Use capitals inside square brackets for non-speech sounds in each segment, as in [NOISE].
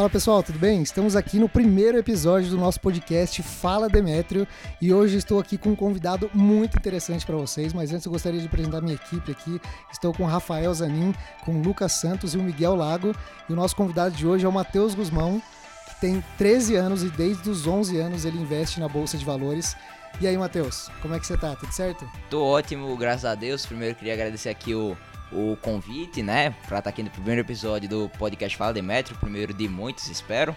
Fala pessoal, tudo bem? Estamos aqui no primeiro episódio do nosso podcast Fala Demétrio e hoje estou aqui com um convidado muito interessante para vocês, mas antes eu gostaria de apresentar minha equipe aqui. Estou com Rafael Zanin, com Lucas Santos e o Miguel Lago e o nosso convidado de hoje é o Matheus Guzmão, que tem 13 anos e desde os 11 anos ele investe na Bolsa de Valores. E aí, Matheus, como é que você tá? Tudo certo? Tô ótimo, graças a Deus. Primeiro queria agradecer aqui o o convite, né, para estar tá aqui no primeiro episódio do podcast Fala Demetrio, primeiro de muitos, espero.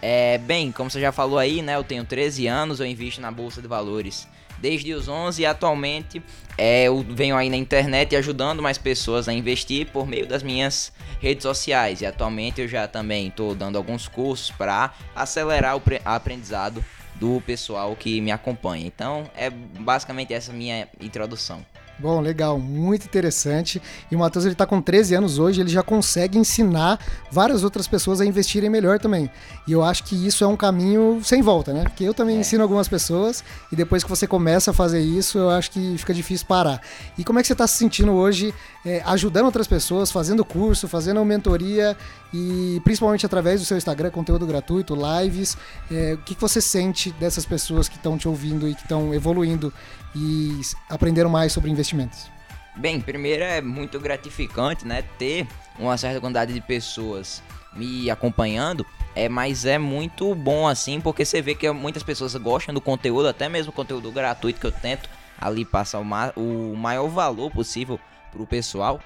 É, bem, como você já falou aí, né, eu tenho 13 anos, eu invisto na bolsa de valores desde os 11 e atualmente é, eu venho aí na internet ajudando mais pessoas a investir por meio das minhas redes sociais. E atualmente eu já também estou dando alguns cursos para acelerar o aprendizado do pessoal que me acompanha. Então é basicamente essa minha introdução. Bom, legal, muito interessante. E o Matheus ele está com 13 anos hoje, ele já consegue ensinar várias outras pessoas a investirem melhor também. E eu acho que isso é um caminho sem volta, né? Porque eu também é. ensino algumas pessoas e depois que você começa a fazer isso, eu acho que fica difícil parar. E como é que você está se sentindo hoje é, ajudando outras pessoas, fazendo curso, fazendo mentoria e principalmente através do seu Instagram, conteúdo gratuito, lives? É, o que, você sente dessas pessoas que estão te ouvindo e que estão evoluindo e aprenderam mais sobre investimentos? Bem, primeiro é muito gratificante, né, ter uma certa quantidade de pessoas me acompanhando, é, mas é muito bom assim, porque você vê que muitas pessoas gostam do conteúdo, até mesmo conteúdo gratuito que eu tento ali passar o, ma o maior valor possível pro pessoal.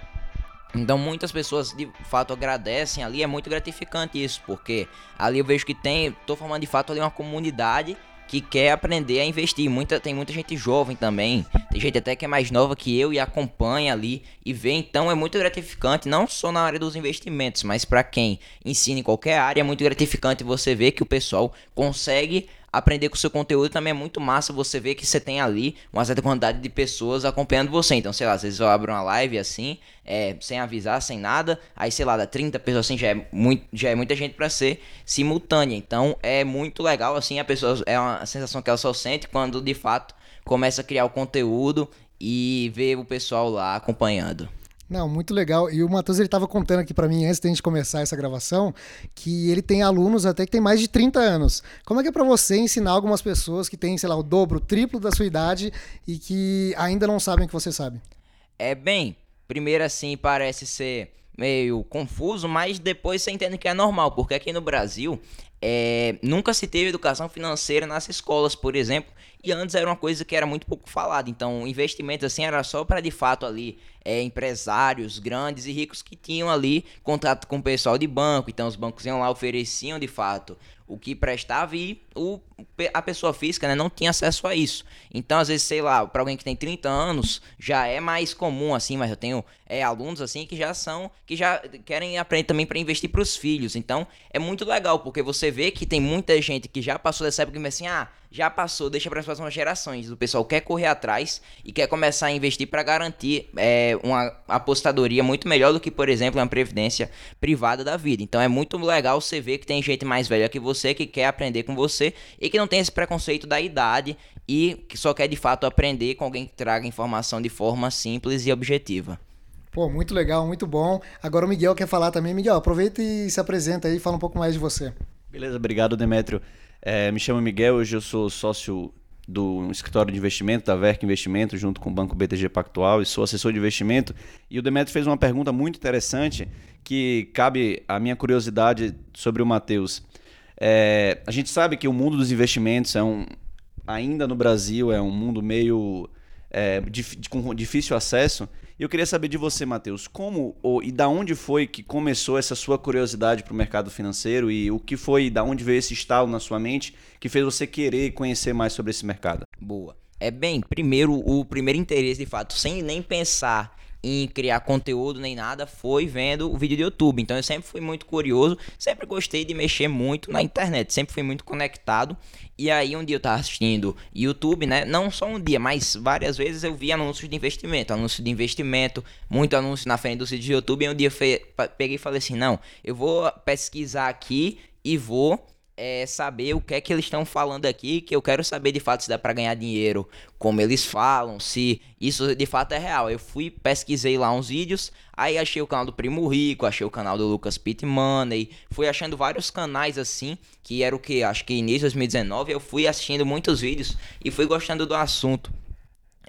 Então muitas pessoas de fato agradecem ali, é muito gratificante isso, porque ali eu vejo que tem, tô formando de fato ali uma comunidade que quer aprender a investir. Muita, tem muita gente jovem também. Tem gente até que é mais nova que eu e acompanha ali e vê. Então é muito gratificante, não só na área dos investimentos, mas para quem ensina em qualquer área, é muito gratificante você ver que o pessoal consegue aprender com o seu conteúdo também é muito massa você ver que você tem ali uma certa quantidade de pessoas acompanhando você. Então, sei lá, às vezes eu abro uma live assim, é, sem avisar, sem nada, aí sei lá, dá 30 pessoas assim, já é, muito, já é muita gente para ser simultânea. Então, é muito legal assim, a pessoa é uma sensação que ela só sente quando de fato começa a criar o conteúdo e ver o pessoal lá acompanhando. Não, muito legal. E o Matheus ele estava contando aqui para mim antes da gente começar essa gravação que ele tem alunos até que tem mais de 30 anos. Como é que é para você ensinar algumas pessoas que têm, sei lá, o dobro, o triplo da sua idade e que ainda não sabem o que você sabe? É bem, primeiro assim parece ser meio confuso, mas depois você entende que é normal, porque aqui no Brasil é, nunca se teve educação financeira nas escolas, por exemplo, e antes era uma coisa que era muito pouco falada. Então, investimentos assim era só para de fato ali é, empresários grandes e ricos que tinham ali contato com o pessoal de banco. Então, os bancos iam lá ofereciam de fato o que prestava e o, a pessoa física né, não tinha acesso a isso. Então, às vezes, sei lá, para alguém que tem 30 anos, já é mais comum, assim, mas eu tenho é, alunos assim que já são, que já querem aprender também para investir para os filhos. Então, é muito legal, porque você vê que tem muita gente que já passou dessa época e assim, ah, já passou, deixa para as próximas gerações. O pessoal quer correr atrás e quer começar a investir para garantir é, uma apostadoria muito melhor do que, por exemplo, uma previdência privada da vida. Então é muito legal você ver que tem gente mais velha que você que quer aprender com você e que não tem esse preconceito da idade e que só quer de fato aprender com alguém que traga informação de forma simples e objetiva. Pô, muito legal, muito bom. Agora o Miguel quer falar também. Miguel, aproveita e se apresenta aí e fala um pouco mais de você. Beleza, obrigado, Demétrio. É, me chamo Miguel, hoje eu sou sócio do escritório de investimento, da VERC Investimento, junto com o Banco BTG Pactual, e sou assessor de investimento. E o Demetrio fez uma pergunta muito interessante que cabe à minha curiosidade sobre o Matheus. É, a gente sabe que o mundo dos investimentos é um, ainda no Brasil, é um mundo meio é, com difícil acesso. E eu queria saber de você, Matheus, como ou, e da onde foi que começou essa sua curiosidade para o mercado financeiro e o que foi, da onde veio esse estalo na sua mente que fez você querer conhecer mais sobre esse mercado? Boa. É bem, primeiro, o primeiro interesse, de fato, sem nem pensar em criar conteúdo nem nada foi vendo o vídeo do YouTube. Então eu sempre fui muito curioso, sempre gostei de mexer muito na internet, sempre fui muito conectado. E aí um dia eu tava assistindo YouTube, né? Não só um dia, mas várias vezes eu vi anúncios de investimento, anúncios de investimento, muito anúncio na frente dos vídeos do YouTube. E um dia eu peguei e falei assim: "Não, eu vou pesquisar aqui e vou é saber o que é que eles estão falando aqui, que eu quero saber de fato se dá para ganhar dinheiro, como eles falam, se isso de fato é real. Eu fui, pesquisei lá uns vídeos, aí achei o canal do Primo Rico, achei o canal do Lucas Pitt Money, fui achando vários canais assim, que era o que, acho que início de 2019, eu fui assistindo muitos vídeos e fui gostando do assunto.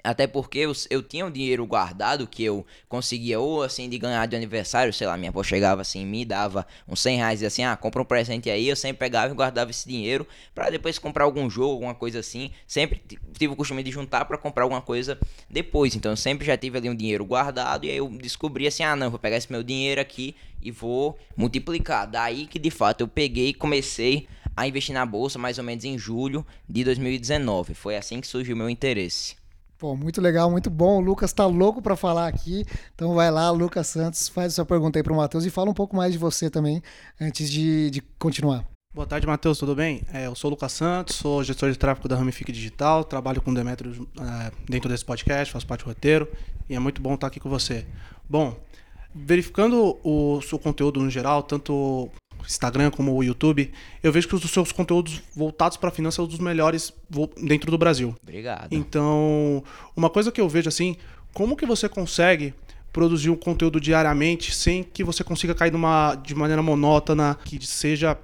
Até porque eu, eu tinha um dinheiro guardado que eu conseguia ou assim de ganhar de aniversário, sei lá, minha avó chegava assim, me dava uns 100 reais e assim, ah, compra um presente aí, eu sempre pegava e guardava esse dinheiro para depois comprar algum jogo, alguma coisa assim. Sempre tive o costume de juntar para comprar alguma coisa depois. Então eu sempre já tive ali um dinheiro guardado e aí eu descobri assim, ah, não, vou pegar esse meu dinheiro aqui e vou multiplicar. Daí que de fato eu peguei e comecei a investir na bolsa mais ou menos em julho de 2019. Foi assim que surgiu o meu interesse. Pô, muito legal, muito bom. O Lucas tá louco para falar aqui. Então vai lá, Lucas Santos, faz a sua pergunta aí pro Matheus e fala um pouco mais de você também, antes de, de continuar. Boa tarde, Matheus, tudo bem? É, eu sou o Lucas Santos, sou gestor de tráfego da Ramifique Digital, trabalho com o Demetrio é, dentro desse podcast, faço parte do roteiro e é muito bom estar aqui com você. Bom, verificando o seu conteúdo no geral, tanto Instagram como o YouTube, eu vejo que os seus conteúdos voltados para finanças são dos melhores dentro do Brasil. Obrigado. Então, uma coisa que eu vejo assim, como que você consegue produzir um conteúdo diariamente sem que você consiga cair numa de maneira monótona, que seja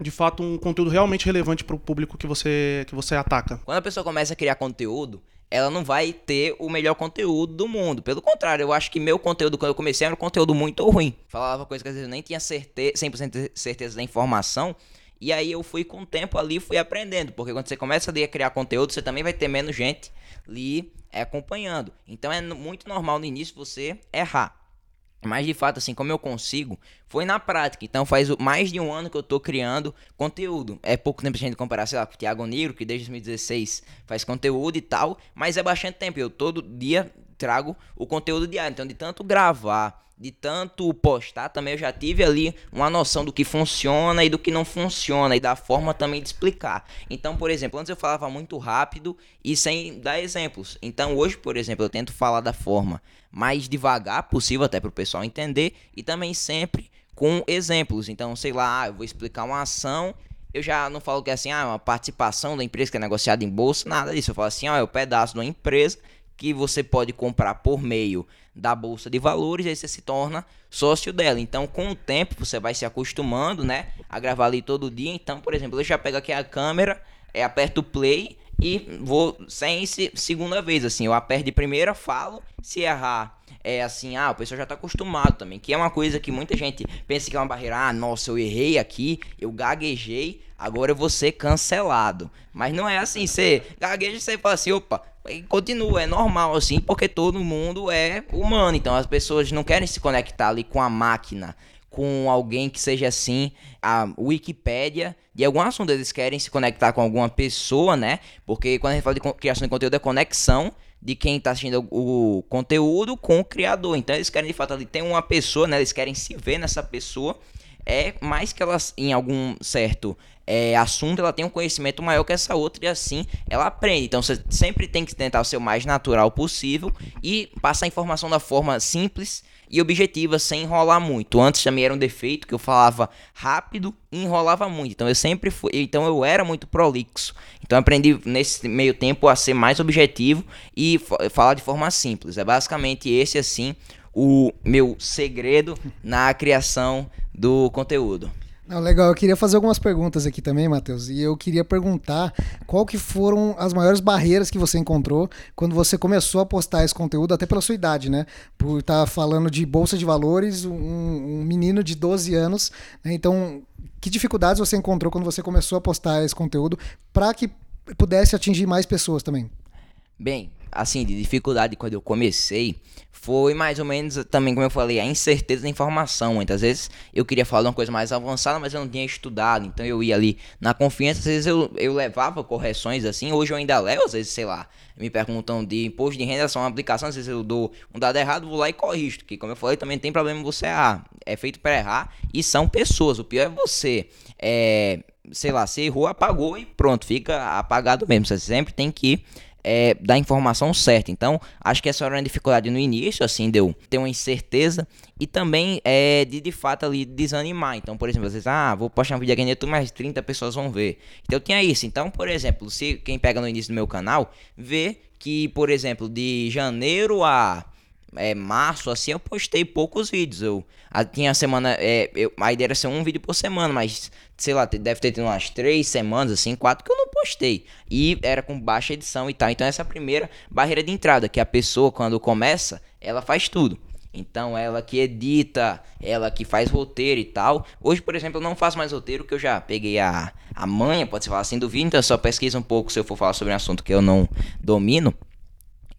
de fato um conteúdo realmente relevante para o público que você que você ataca. Quando a pessoa começa a criar conteúdo, ela não vai ter o melhor conteúdo do mundo. Pelo contrário, eu acho que meu conteúdo, quando eu comecei, era um conteúdo muito ruim. Falava coisas que às vezes eu nem tinha certe 100% certeza da informação. E aí eu fui com o tempo ali, fui aprendendo. Porque quando você começa a criar conteúdo, você também vai ter menos gente ali acompanhando. Então é muito normal no início você errar. Mas de fato, assim, como eu consigo, foi na prática. Então faz mais de um ano que eu tô criando conteúdo. É pouco tempo a gente comparar, sei lá, com o Thiago Negro, que desde 2016 faz conteúdo e tal, mas é bastante tempo. Eu todo dia trago o conteúdo diário. Então, de tanto gravar, de tanto postar, também eu já tive ali uma noção do que funciona e do que não funciona e da forma também de explicar. Então, por exemplo, antes eu falava muito rápido e sem dar exemplos. Então, hoje, por exemplo, eu tento falar da forma mais devagar possível até para o pessoal entender e também sempre com exemplos. Então, sei lá, eu vou explicar uma ação eu já não falo que é assim, ah, é uma participação da empresa que é negociada em bolsa, nada disso. Eu falo assim, ó, é o um pedaço de uma empresa que você pode comprar por meio da bolsa de valores aí você se torna sócio dela. Então, com o tempo, você vai se acostumando, né, a gravar ali todo dia. Então, por exemplo, eu já pego aqui a câmera, é, aperto play e vou sem segunda vez, assim, eu aperto de primeira, falo, se errar é assim, ah, o pessoal já tá acostumado também, que é uma coisa que muita gente pensa que é uma barreira, ah, nossa, eu errei aqui, eu gaguejei, agora eu vou ser cancelado. Mas não é assim, você gagueja e você fala assim, opa, e continua, é normal assim, porque todo mundo é humano. Então as pessoas não querem se conectar ali com a máquina, com alguém que seja assim, a Wikipédia de algum assunto. Eles querem se conectar com alguma pessoa, né? Porque quando a gente fala de criação de conteúdo é conexão de quem está assistindo o conteúdo com o criador. Então eles querem de fato ali ter uma pessoa, né? Eles querem se ver nessa pessoa. É mais que elas em algum certo é, assunto, ela tem um conhecimento maior que essa outra e assim ela aprende. Então você sempre tem que tentar ser o mais natural possível e passar a informação da forma simples e objetiva sem enrolar muito. Antes também era um defeito que eu falava rápido e enrolava muito. Então eu sempre fui, então eu era muito prolixo. Então aprendi nesse meio tempo a ser mais objetivo e falar de forma simples. É basicamente esse assim o meu segredo na criação do conteúdo. Não, legal, eu queria fazer algumas perguntas aqui também, Matheus. E eu queria perguntar qual que foram as maiores barreiras que você encontrou quando você começou a postar esse conteúdo, até pela sua idade, né? Por estar falando de bolsa de valores, um, um menino de 12 anos. Né? Então, que dificuldades você encontrou quando você começou a postar esse conteúdo para que pudesse atingir mais pessoas também? Bem, assim, de dificuldade quando eu comecei, foi mais ou menos também, como eu falei, a incerteza da informação. Muitas vezes eu queria falar uma coisa mais avançada, mas eu não tinha estudado. Então eu ia ali na confiança, às vezes eu, eu levava correções assim. Hoje eu ainda levo, às vezes, sei lá, me perguntam de imposto de renda, são uma aplicação, às vezes eu dou um dado errado, vou lá e corrijo. Que, como eu falei, também tem problema você errar. É feito para errar e são pessoas. O pior é você. É, sei lá, você errou, apagou e pronto, fica apagado mesmo. Você sempre tem que é, da informação certa. Então, acho que essa era uma dificuldade no início, assim, deu ter uma incerteza e também é de de fato ali desanimar. Então, por exemplo, vezes, ah, vou postar um vídeo aqui no YouTube, mas 30 pessoas vão ver. Então, tinha isso. Então, por exemplo, se quem pega no início do meu canal, vê que, por exemplo, de janeiro a é, março, assim, eu postei poucos vídeos. Eu a, tinha a semana. É, eu, a ideia era ser um vídeo por semana, mas sei lá, deve ter tido umas três semanas, assim, quatro que eu não postei. E era com baixa edição e tal. Então, essa é a primeira barreira de entrada, que a pessoa, quando começa, ela faz tudo. Então, ela que edita, ela que faz roteiro e tal. Hoje, por exemplo, eu não faço mais roteiro, que eu já peguei a, a manha, pode se falar assim, do vídeo. Então, eu só pesquiso um pouco se eu for falar sobre um assunto que eu não domino.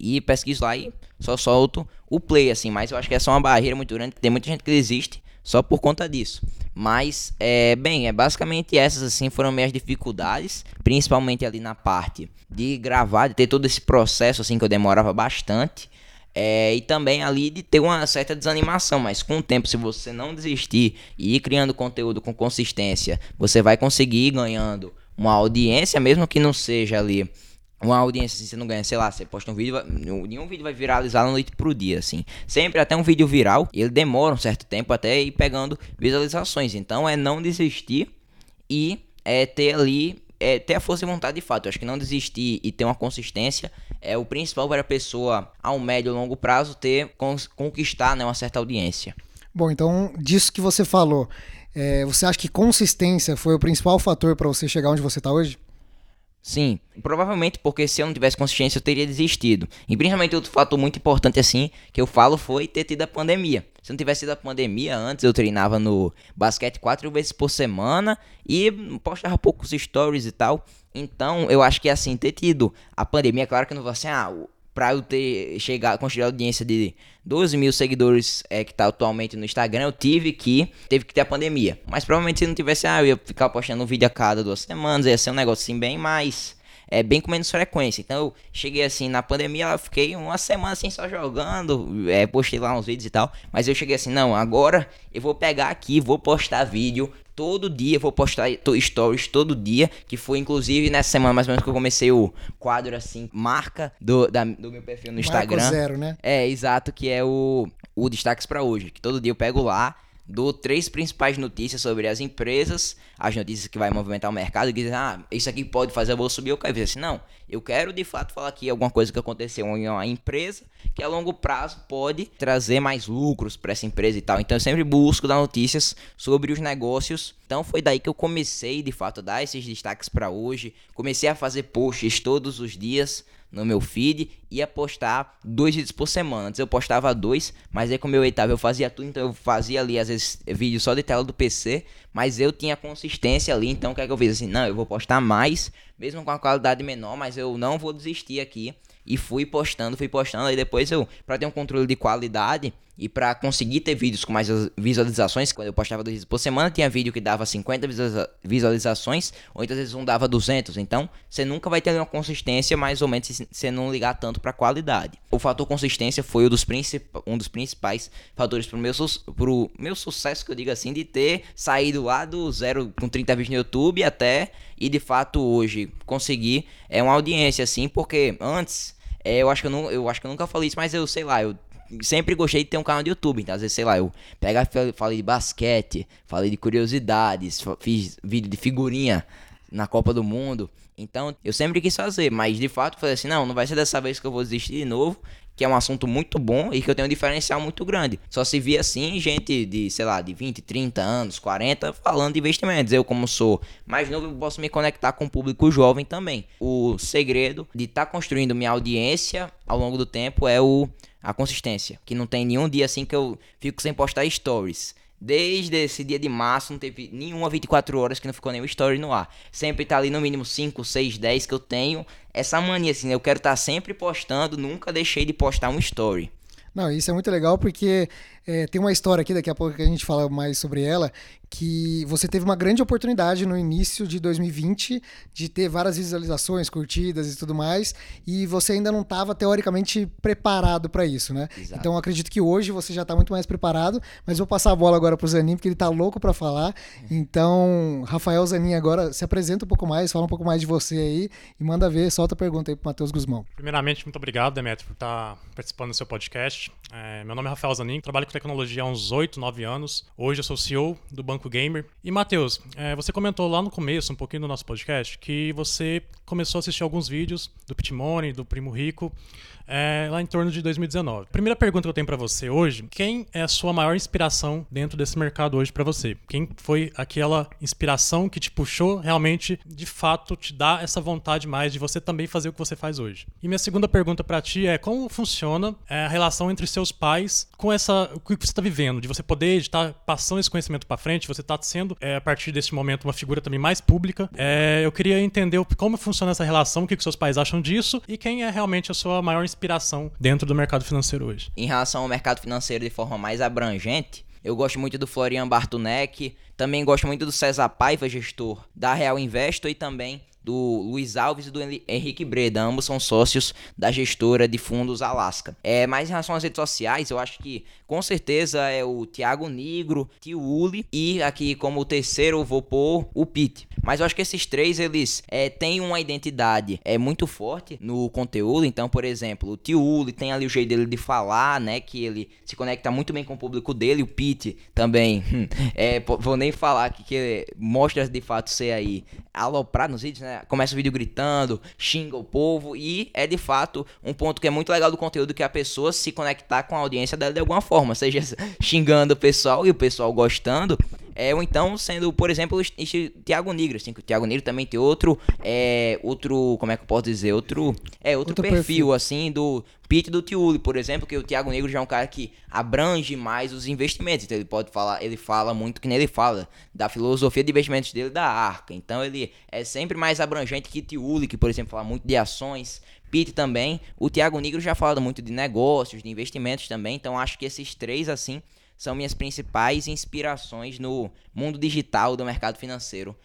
E pesquiso lá e só solto o play, assim. Mas eu acho que essa é uma barreira muito grande. Tem muita gente que desiste só por conta disso. Mas, é, bem, é basicamente essas assim foram minhas dificuldades, principalmente ali na parte de gravar, de ter todo esse processo assim que eu demorava bastante. É, e também ali de ter uma certa desanimação, mas com o tempo, se você não desistir e ir criando conteúdo com consistência, você vai conseguir ir ganhando uma audiência, mesmo que não seja ali uma audiência, assim, você não ganha, sei lá, você posta um vídeo, nenhum vídeo vai viralizar da noite pro dia, assim. Sempre até um vídeo viral, ele demora um certo tempo até ir pegando visualizações. Então é não desistir e é ter ali, é ter a força e vontade de fato. Eu acho que não desistir e ter uma consistência é o principal para a pessoa, ao médio e longo prazo, ter, conquistar né, uma certa audiência. Bom, então, disso que você falou, é, você acha que consistência foi o principal fator para você chegar onde você está hoje? Sim, provavelmente porque se eu não tivesse consciência eu teria desistido. E principalmente outro fator muito importante assim que eu falo foi ter tido a pandemia. Se não tivesse tido a pandemia antes, eu treinava no basquete quatro vezes por semana e postava poucos stories e tal. Então, eu acho que assim, ter tido a pandemia, claro que não vai assim, ah, para eu ter chegado, construir a audiência de 12 mil seguidores é, que tá atualmente no Instagram, eu tive que teve que ter a pandemia. Mas provavelmente se não tivesse, ah, eu ia ficar postando um vídeo a cada duas semanas, ia ser um negócio assim bem mais é bem com menos frequência. Então eu cheguei assim na pandemia, eu fiquei uma semana assim só jogando, é, postei lá uns vídeos e tal, mas eu cheguei assim, não, agora eu vou pegar aqui, vou postar vídeo todo dia, vou postar stories todo dia, que foi inclusive nessa semana mais ou menos que eu comecei o quadro assim, marca do, da, do meu perfil no Instagram. Marco zero, né? É, exato, que é o, o destaques para hoje, que todo dia eu pego lá dou três principais notícias sobre as empresas, as notícias que vai movimentar o mercado, e dizem, ah, isso aqui pode fazer a bolsa subir, eu quero dizer assim, não, eu quero de fato falar aqui alguma coisa que aconteceu em uma empresa que a longo prazo pode trazer mais lucros para essa empresa e tal. Então eu sempre busco dar notícias sobre os negócios. Então foi daí que eu comecei de fato a dar esses destaques para hoje. Comecei a fazer posts todos os dias no meu feed e ia postar dois vídeos por semana. Antes eu postava dois, mas aí como eu editava eu fazia tudo, então eu fazia ali às vezes vídeo só de tela do PC, mas eu tinha consistência ali, então o que é que eu fiz assim? Não, eu vou postar mais, mesmo com a qualidade menor, mas eu não vou desistir aqui e fui postando, fui postando. Aí depois eu, para ter um controle de qualidade e para conseguir ter vídeos com mais visualizações, quando eu postava dois vídeos por semana, tinha vídeo que dava 50 visualizações, às vezes um dava 200. Então você nunca vai ter uma consistência, mais ou menos, se você não ligar tanto para qualidade. O fator consistência foi um dos, um dos principais fatores pro meu, pro meu sucesso, que eu digo assim, de ter saído lá do zero com 30 vídeos no YouTube até e de fato hoje conseguir é uma audiência assim, porque antes é, eu acho que eu, não, eu acho que eu nunca falei isso, mas eu sei lá, eu sempre gostei de ter um canal de YouTube. Então, às vezes, sei lá, eu pego, falei de basquete, falei de curiosidades, fiz vídeo de figurinha na Copa do Mundo. Então, eu sempre quis fazer, mas de fato, falei assim: não, não vai ser dessa vez que eu vou desistir de novo que é um assunto muito bom e que eu tenho um diferencial muito grande. Só se via assim gente de, sei lá, de 20, 30 anos, 40, falando de investimentos. Eu, como sou mais novo, posso me conectar com o público jovem também. O segredo de estar tá construindo minha audiência ao longo do tempo é o a consistência, que não tem nenhum dia assim que eu fico sem postar stories. Desde esse dia de março não teve nenhuma 24 horas que não ficou nenhum story no ar. Sempre tá ali no mínimo 5, 6, 10 que eu tenho. Essa mania assim, eu quero estar tá sempre postando, nunca deixei de postar um story. Não, isso é muito legal porque É, tem uma história aqui, daqui a pouco que a gente fala mais sobre ela, que você teve uma grande oportunidade no início de 2020 de ter várias visualizações, curtidas e tudo mais, e você ainda não estava teoricamente preparado para isso, né? Exato. Então acredito que hoje você já está muito mais preparado, mas vou passar a bola agora para o Zanin, porque ele está louco para falar. Então, Rafael Zanin agora se apresenta um pouco mais, fala um pouco mais de você aí e manda ver, solta a pergunta aí para Matheus Guzmão. Primeiramente, muito obrigado, Demetrio, por estar participando do seu podcast. É, meu nome é Rafael Zanin, trabalho com tecnologia há uns 8, 9 anos. Hoje eu sou CEO do Banco Gamer. E, Matheus, é, você comentou lá no começo, um pouquinho do nosso podcast, que você começou a assistir alguns vídeos do Pitmoney, do Primo Rico, é, lá em torno de 2019. Primeira pergunta que eu tenho para você hoje: quem é a sua maior inspiração dentro desse mercado hoje para você? Quem foi aquela inspiração que te puxou realmente, de fato, te dá essa vontade mais de você também fazer o que você faz hoje? E minha segunda pergunta para ti é como funciona é, a relação entre seus pais com essa o que você está vivendo, de você poder estar passando esse conhecimento para frente, você está sendo é, a partir desse momento uma figura também mais pública. É, eu queria entender como funciona essa relação, o que, que seus pais acham disso e quem é realmente a sua maior inspiração dentro do mercado financeiro hoje. Em relação ao mercado financeiro de forma mais abrangente, eu gosto muito do Florian Bartunek, também gosto muito do César Paiva, gestor da Real Investo e também do Luiz Alves e do Henrique Breda. Ambos são sócios da gestora de fundos Alaska. É, mas em relação às redes sociais, eu acho que com certeza é o Thiago Negro, Tio Uli e aqui como terceiro eu vou pôr o Pete. Mas eu acho que esses três eles é, têm uma identidade é muito forte no conteúdo. Então, por exemplo, o Tio Uli tem ali o jeito dele de falar, né? Que ele se conecta muito bem com o público dele. O Pete também, é, vou nem falar que, que mostra de fato ser aí aloprado nos vídeos, né? Começa o vídeo gritando, xinga o povo e é de fato um ponto que é muito legal do conteúdo que a pessoa se conectar com a audiência dela de alguma forma, seja [LAUGHS] xingando o pessoal e o pessoal gostando, é, ou então sendo, por exemplo, o Thiago Negro, assim, que o Thiago Negro também tem outro, é, outro, como é que eu posso dizer, outro, é, outro, outro perfil, perfil, assim, do Pete do Tiuli, por exemplo, que o Thiago Negro já é um cara que abrange mais os investimentos, então ele pode falar, ele fala muito que nem ele fala da filosofia de investimentos dele da Arca, então ele é sempre mais abrangente que Tiuli, que por exemplo fala muito de ações, Pete também, o Thiago Negro já fala muito de negócios, de investimentos também, então acho que esses três assim são minhas principais inspirações no mundo digital do mercado financeiro.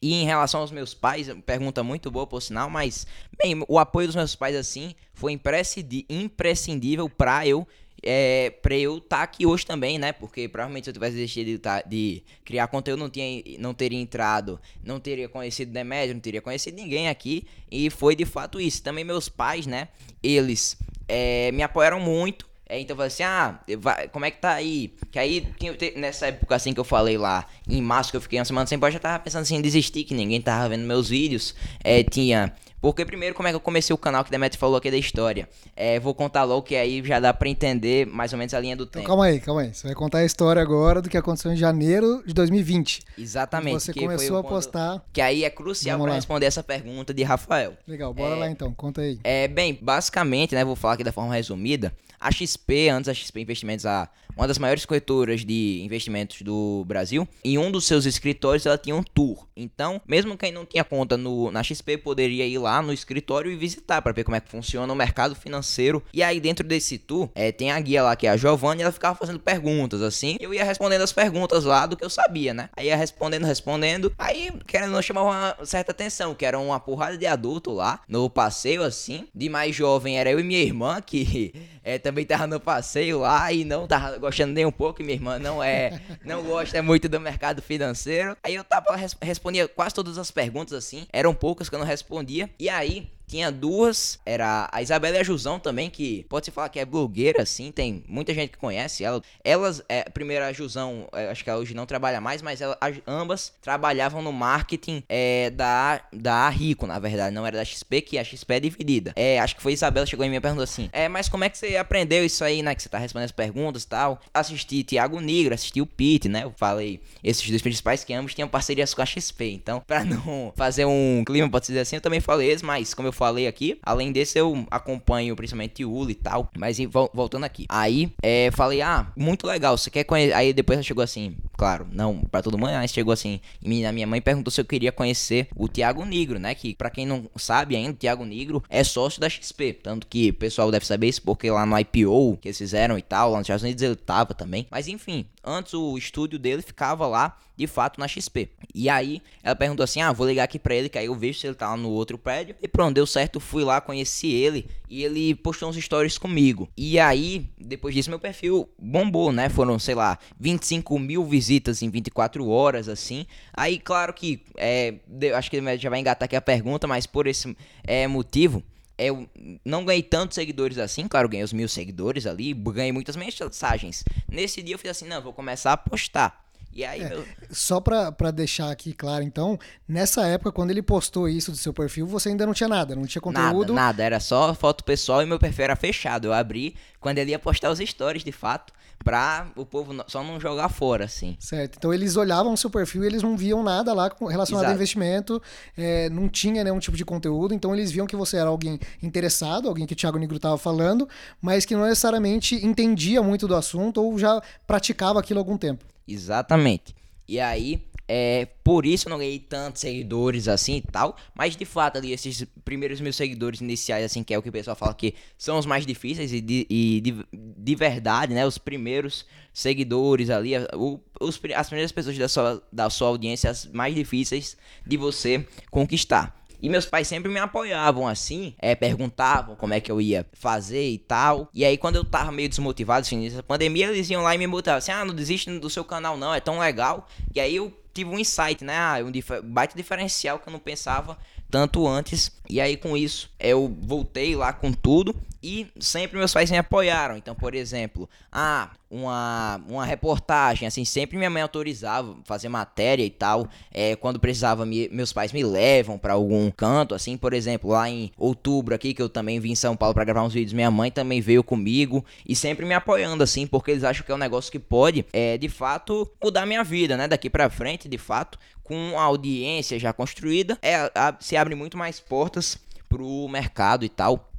E em relação aos meus pais, pergunta muito boa por sinal, mas bem, o apoio dos meus pais assim foi imprescindível para eu é, eu estar tá aqui hoje também, né? Porque provavelmente se eu tivesse deixado de, tá, de, criar conteúdo, não, tinha, não teria entrado, não teria conhecido Demédio, não teria conhecido ninguém aqui. E foi de fato isso. Também meus pais, né? Eles é, me apoiaram muito. É, então eu falei assim, ah, vai, como é que tá aí? Que aí, nessa época assim que eu falei lá, em março que eu fiquei uma semana sem pós, já tava pensando assim em desistir, que ninguém tava vendo meus vídeos. É, tinha. Porque primeiro, como é que eu comecei o canal que Demetri falou aqui da história? É, vou contar logo que aí já dá pra entender mais ou menos a linha do então, tempo. calma aí, calma aí. Você vai contar a história agora do que aconteceu em janeiro de 2020. Exatamente. Você começou a postar. Que aí é crucial para responder essa pergunta de Rafael. Legal, bora é... lá então, conta aí. É, bem, basicamente, né, vou falar aqui da forma resumida. A XP, antes a XP Investimentos, a, uma das maiores corretoras de investimentos do Brasil, em um dos seus escritórios ela tinha um tour. Então, mesmo quem não tinha conta no, na XP poderia ir lá no escritório e visitar para ver como é que funciona o mercado financeiro. E aí, dentro desse tour, é, tem a guia lá que é a Giovanna e ela ficava fazendo perguntas assim. Eu ia respondendo as perguntas lá do que eu sabia, né? Aí ia respondendo, respondendo. Aí, querendo não chamar uma certa atenção, que era uma porrada de adulto lá no passeio assim. De mais jovem era eu e minha irmã que é, [LAUGHS] também tava no passeio lá e não tava gostando nem um pouco, minha irmã não é, não gosta muito do mercado financeiro. Aí eu tava respondia quase todas as perguntas assim, eram poucas que eu não respondia. E aí tinha duas, era a Isabela e a Jusão também, que pode se falar que é blogueira, assim, tem muita gente que conhece ela. Elas, é, primeiro a Jusão, é, acho que ela hoje não trabalha mais, mas ela, as, ambas trabalhavam no marketing é, da, da Rico, na verdade, não era da XP, que a XP é dividida. É, acho que foi Isabela chegou em mim e perguntou assim: É, mas como é que você aprendeu isso aí, né? Que você tá respondendo as perguntas e tal. Assisti Tiago Negro, assisti o Pete, né? Eu falei, esses dois principais que ambos tinham parcerias com a XP. Então, pra [LAUGHS] não fazer um clima, pode dizer assim, eu também falei eles, mas como eu falei aqui. Além desse, eu acompanho principalmente Uli e tal. Mas voltando aqui. Aí, é, falei, ah, muito legal. Você quer conhecer. Aí depois ela chegou assim: claro, não para todo mundo, mas chegou assim, a minha mãe perguntou se eu queria conhecer o Tiago Negro, né? Que para quem não sabe ainda, o Tiago Negro é sócio da XP, tanto que o pessoal deve saber isso porque lá no IPO que eles fizeram e tal, lá nos Estados Unidos ele tava também. Mas enfim, antes o estúdio dele ficava lá, de fato, na XP. E aí ela perguntou assim: "Ah, vou ligar aqui para ele, que aí eu vejo se ele tá lá no outro prédio". E pronto, deu certo, fui lá, conheci ele e ele postou uns stories comigo. E aí, depois disso meu perfil bombou, né? Foram, sei lá, 25 mil visitas em 24 horas, assim. Aí, claro que, é, acho que já vai engatar aqui a pergunta, mas por esse é, motivo, eu não ganhei tantos seguidores assim, claro, ganhei os mil seguidores ali, ganhei muitas mensagens. Nesse dia eu fiz assim, não, vou começar a postar. E aí, é, meu... Só pra, pra deixar aqui claro, então, nessa época, quando ele postou isso do seu perfil, você ainda não tinha nada, não tinha conteúdo. Nada, nada, era só foto pessoal e meu perfil era fechado. Eu abri quando ele ia postar os stories, de fato, pra o povo só não jogar fora, assim. Certo. Então eles olhavam o seu perfil e eles não viam nada lá relacionado Exato. a investimento, é, não tinha nenhum tipo de conteúdo, então eles viam que você era alguém interessado, alguém que o Thiago Negro estava falando, mas que não necessariamente entendia muito do assunto ou já praticava aquilo há algum tempo. Exatamente. E aí, é, por isso eu não ganhei tantos seguidores assim e tal. Mas de fato, ali, esses primeiros mil seguidores iniciais, assim, que é o que o pessoal fala que são os mais difíceis e de, e de, de verdade, né? Os primeiros seguidores ali, o, os, as primeiras pessoas da sua, da sua audiência, as mais difíceis de você conquistar. E meus pais sempre me apoiavam assim, é, perguntavam como é que eu ia fazer e tal. E aí, quando eu tava meio desmotivado, assim, nessa pandemia, eles iam lá e me botavam assim: ah, não desiste do seu canal, não, é tão legal. E aí eu tive um insight, né? Ah, um dif baita diferencial que eu não pensava tanto antes. E aí com isso eu voltei lá com tudo e sempre meus pais me apoiaram. Então, por exemplo, ah, uma, uma reportagem, assim, sempre minha mãe autorizava fazer matéria e tal. É, quando precisava, me, meus pais me levam para algum canto, assim, por exemplo, lá em outubro aqui, que eu também vim em São Paulo para gravar uns vídeos, minha mãe também veio comigo e sempre me apoiando, assim, porque eles acham que é um negócio que pode, é, de fato, mudar minha vida, né? Daqui para frente, de fato, com a audiência já construída, é, a, se abre muito mais portas pro mercado e tal.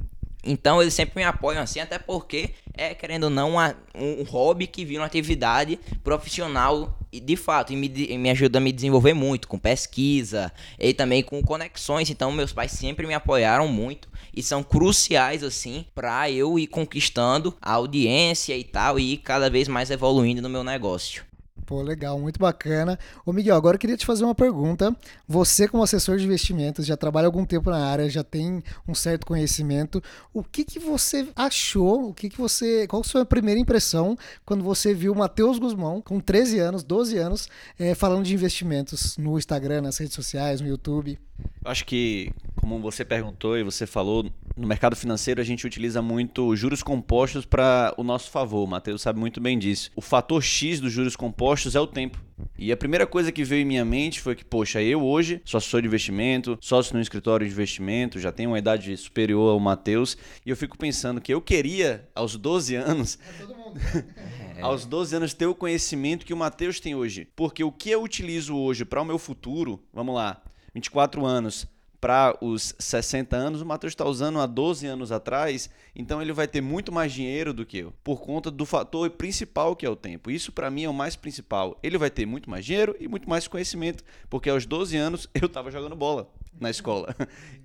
Então eles sempre me apoiam assim, até porque é, querendo ou não, uma, um hobby que vira uma atividade profissional e de fato, e me, me ajuda a me desenvolver muito com pesquisa e também com conexões. Então meus pais sempre me apoiaram muito e são cruciais assim para eu ir conquistando a audiência e tal e cada vez mais evoluindo no meu negócio. Pô, legal, muito bacana. Ô Miguel, agora eu queria te fazer uma pergunta. Você, como assessor de investimentos, já trabalha algum tempo na área, já tem um certo conhecimento. O que, que você achou? O que, que você. Qual a sua primeira impressão quando você viu o Matheus Guzmão, com 13 anos, 12 anos, é, falando de investimentos no Instagram, nas redes sociais, no YouTube? Acho que, como você perguntou e você falou, no mercado financeiro a gente utiliza muito juros compostos para o nosso favor. O Matheus sabe muito bem disso. O fator X dos juros compostos é o tempo. E a primeira coisa que veio em minha mente foi que, poxa, eu hoje sou assessor de investimento, sócio no escritório de investimento, já tenho uma idade superior ao Matheus, e eu fico pensando que eu queria, aos 12 anos. É todo mundo. [LAUGHS] aos 12 anos ter o conhecimento que o Matheus tem hoje. Porque o que eu utilizo hoje para o meu futuro, vamos lá, 24 anos para os 60 anos, o Matheus está usando há 12 anos atrás, então ele vai ter muito mais dinheiro do que eu, por conta do fator principal que é o tempo. Isso para mim é o mais principal. Ele vai ter muito mais dinheiro e muito mais conhecimento, porque aos 12 anos [LAUGHS] eu estava jogando bola na escola.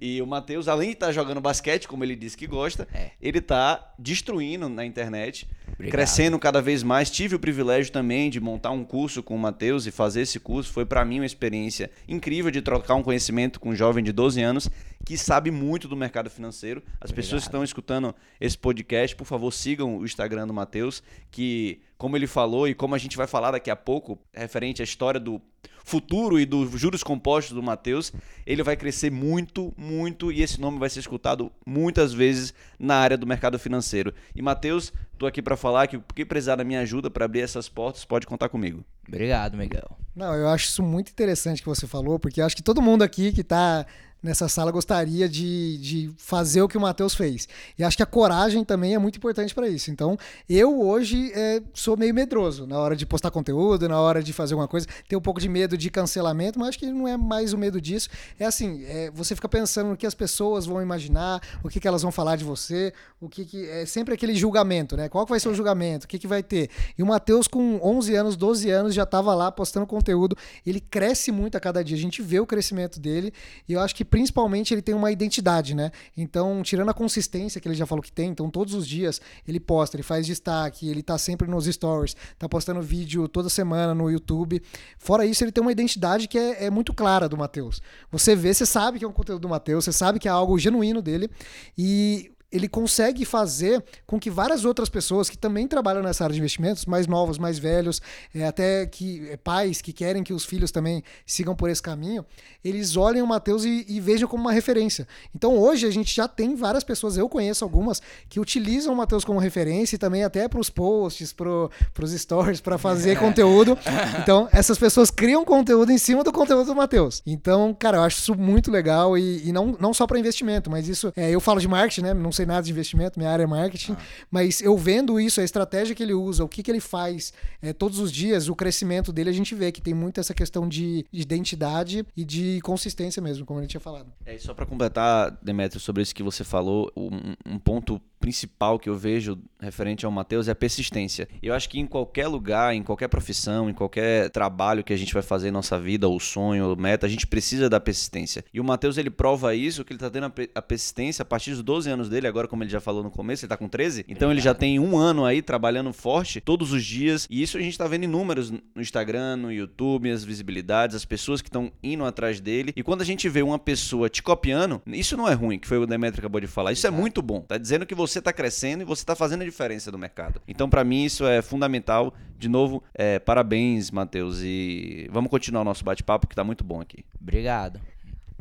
E o Matheus, além de estar tá jogando basquete, como ele disse que gosta, é. ele está destruindo na internet, Obrigado. crescendo cada vez mais. Tive o privilégio também de montar um curso com o Matheus e fazer esse curso. Foi para mim uma experiência incrível de trocar um conhecimento com um jovem de 12 anos que sabe muito do mercado financeiro. As Obrigado. pessoas que estão escutando esse podcast, por favor, sigam o Instagram do Matheus, que, como ele falou e como a gente vai falar daqui a pouco, referente à história do futuro e dos juros compostos do Matheus, ele vai crescer muito, muito e esse nome vai ser escutado muitas vezes na área do mercado financeiro. E Matheus, estou aqui para falar que o que precisar da minha ajuda para abrir essas portas, pode contar comigo. Obrigado, Miguel. Não, eu acho isso muito interessante que você falou, porque eu acho que todo mundo aqui que está nessa sala gostaria de, de fazer o que o Matheus fez. E acho que a coragem também é muito importante para isso. Então, eu hoje é, sou meio medroso na hora de postar conteúdo, na hora de fazer alguma coisa. Tenho um pouco de medo de cancelamento, mas acho que não é mais o medo disso. É assim, é, você fica pensando no que as pessoas vão imaginar, o que, que elas vão falar de você, o que, que é sempre aquele julgamento, né? Qual que vai ser o julgamento? O que, que vai ter? E o Matheus, com 11 anos, 12 anos, já estava lá postando conteúdo. Ele cresce muito a cada dia. A gente vê o crescimento dele e eu acho que principalmente ele tem uma identidade, né? Então, tirando a consistência que ele já falou que tem, então todos os dias ele posta, ele faz destaque, ele tá sempre nos stories, tá postando vídeo toda semana no YouTube. Fora isso, ele tem uma identidade que é, é muito clara do Matheus. Você vê, você sabe que é um conteúdo do Matheus, você sabe que é algo genuíno dele e ele consegue fazer com que várias outras pessoas que também trabalham nessa área de investimentos, mais novos, mais velhos, é, até que é, pais que querem que os filhos também sigam por esse caminho, eles olhem o Matheus e, e, vejam como uma referência. Então hoje a gente já tem várias pessoas, eu conheço algumas, que utilizam o Matheus como referência e também até para os posts, para os stories, para fazer [LAUGHS] conteúdo. Então essas pessoas criam conteúdo em cima do conteúdo do Matheus. Então, cara, eu acho isso muito legal e, e não, não só para investimento, mas isso, é, eu falo de marketing, né? Não sei sei nada de investimento, minha área é marketing, ah. mas eu vendo isso, a estratégia que ele usa, o que, que ele faz é, todos os dias, o crescimento dele, a gente vê que tem muito essa questão de, de identidade e de consistência mesmo, como a gente tinha falado. É, só para completar, Demetrio, sobre isso que você falou, um, um ponto principal que eu vejo referente ao Matheus é a persistência. Eu acho que em qualquer lugar, em qualquer profissão, em qualquer trabalho que a gente vai fazer em nossa vida, ou sonho, ou meta, a gente precisa da persistência. E o Matheus, ele prova isso, que ele tá tendo a persistência a partir dos 12 anos dele, agora como ele já falou no começo, ele tá com 13, então ele já tem um ano aí trabalhando forte todos os dias, e isso a gente tá vendo em números no Instagram, no YouTube, as visibilidades, as pessoas que estão indo atrás dele, e quando a gente vê uma pessoa te copiando, isso não é ruim, que foi o Demetrio acabou de falar, isso é muito bom, tá dizendo que você você está crescendo e você está fazendo a diferença no mercado. Então, para mim, isso é fundamental. De novo, é, parabéns, Matheus. E vamos continuar o nosso bate-papo, que está muito bom aqui. Obrigado.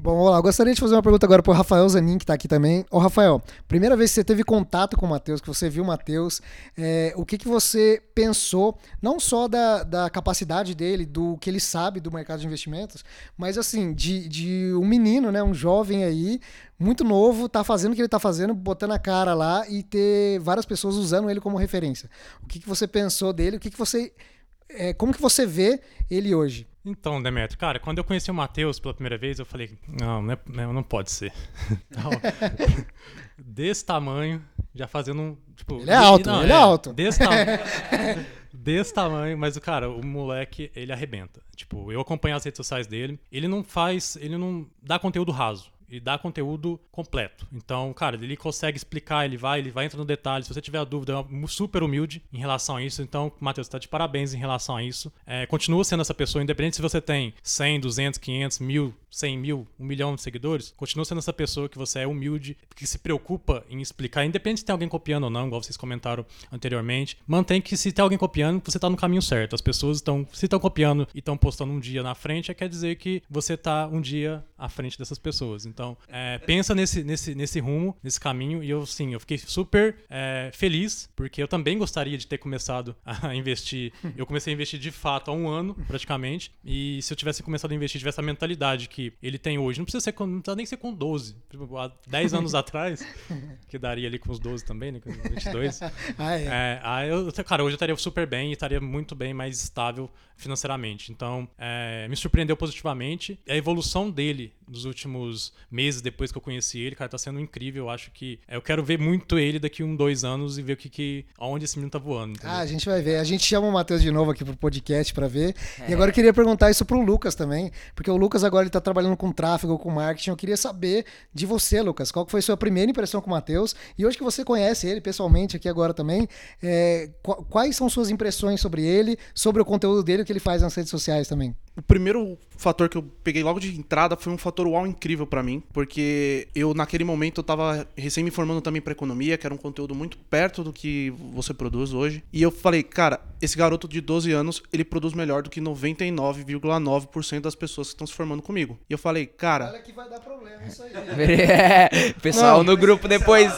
Bom, olá, eu gostaria de fazer uma pergunta agora para o Rafael Zanin, que está aqui também. Ô, Rafael, primeira vez que você teve contato com o Matheus, que você viu o Matheus, é, o que, que você pensou, não só da, da capacidade dele, do que ele sabe do mercado de investimentos, mas assim, de, de um menino, né, um jovem aí, muito novo, tá fazendo o que ele tá fazendo, botando a cara lá e ter várias pessoas usando ele como referência. O que, que você pensou dele? O que, que você. É, como que você vê ele hoje? Então, Demetrio, cara, quando eu conheci o Matheus pela primeira vez, eu falei, não, não, é, não pode ser. [LAUGHS] [LAUGHS] desse tamanho, já fazendo um. Tipo, ele é alto, não, ele é, é alto. Desse tamanho. [LAUGHS] desse tamanho, mas o cara, o moleque, ele arrebenta. Tipo, eu acompanho as redes sociais dele, ele não faz, ele não dá conteúdo raso e dá conteúdo completo. Então, cara, ele consegue explicar, ele vai, ele vai entrar no detalhe. Se você tiver dúvida, é super humilde em relação a isso. Então, Matheus, tá de parabéns em relação a isso. É, continua sendo essa pessoa, independente se você tem 100, 200, 500, mil 100 mil, um milhão de seguidores, continua sendo essa pessoa que você é humilde, que se preocupa em explicar, independente se tem alguém copiando ou não, igual vocês comentaram anteriormente. Mantém que se tem alguém copiando, você está no caminho certo. As pessoas estão, se estão copiando e estão postando um dia na frente, é quer dizer que você está um dia à frente dessas pessoas. Então, é, pensa nesse, nesse, nesse rumo, nesse caminho, e eu, sim, eu fiquei super é, feliz, porque eu também gostaria de ter começado a [LAUGHS] investir. Eu comecei a investir de fato há um ano, praticamente, e se eu tivesse começado a investir, tivesse a mentalidade que ele tem hoje. Não precisa, ser, não precisa nem ser com 12. Tipo, há 10 anos [LAUGHS] atrás, que daria ali com os 12 também, né? Com 22. [LAUGHS] ah, é. é aí eu, cara, hoje eu estaria super bem e estaria muito bem mais estável financeiramente. Então, é, me surpreendeu positivamente. A evolução dele nos últimos meses, depois que eu conheci ele, cara, tá sendo incrível. Eu acho que. É, eu quero ver muito ele daqui um, dois anos e ver o que, que aonde esse menino tá voando. Entendeu? Ah, a gente vai ver. A gente chama o Matheus de novo aqui pro podcast para ver. É. E agora eu queria perguntar isso pro Lucas também, porque o Lucas agora ele tá trabalhando com tráfego, com marketing. Eu queria saber de você, Lucas, qual foi a sua primeira impressão com o Matheus? E hoje que você conhece ele pessoalmente aqui agora também, é, quais são suas impressões sobre ele, sobre o conteúdo dele, o que ele faz nas redes sociais também? O primeiro fator que eu peguei logo de entrada foi um fator uau incrível para mim, porque eu naquele momento eu tava recém me formando também para economia, que era um conteúdo muito perto do que você produz hoje. E eu falei, cara, esse garoto de 12 anos, ele produz melhor do que 99,9% das pessoas que estão se formando comigo. E eu falei, cara, olha que vai dar problema isso aí. [LAUGHS] é, pessoal Não, no grupo depois.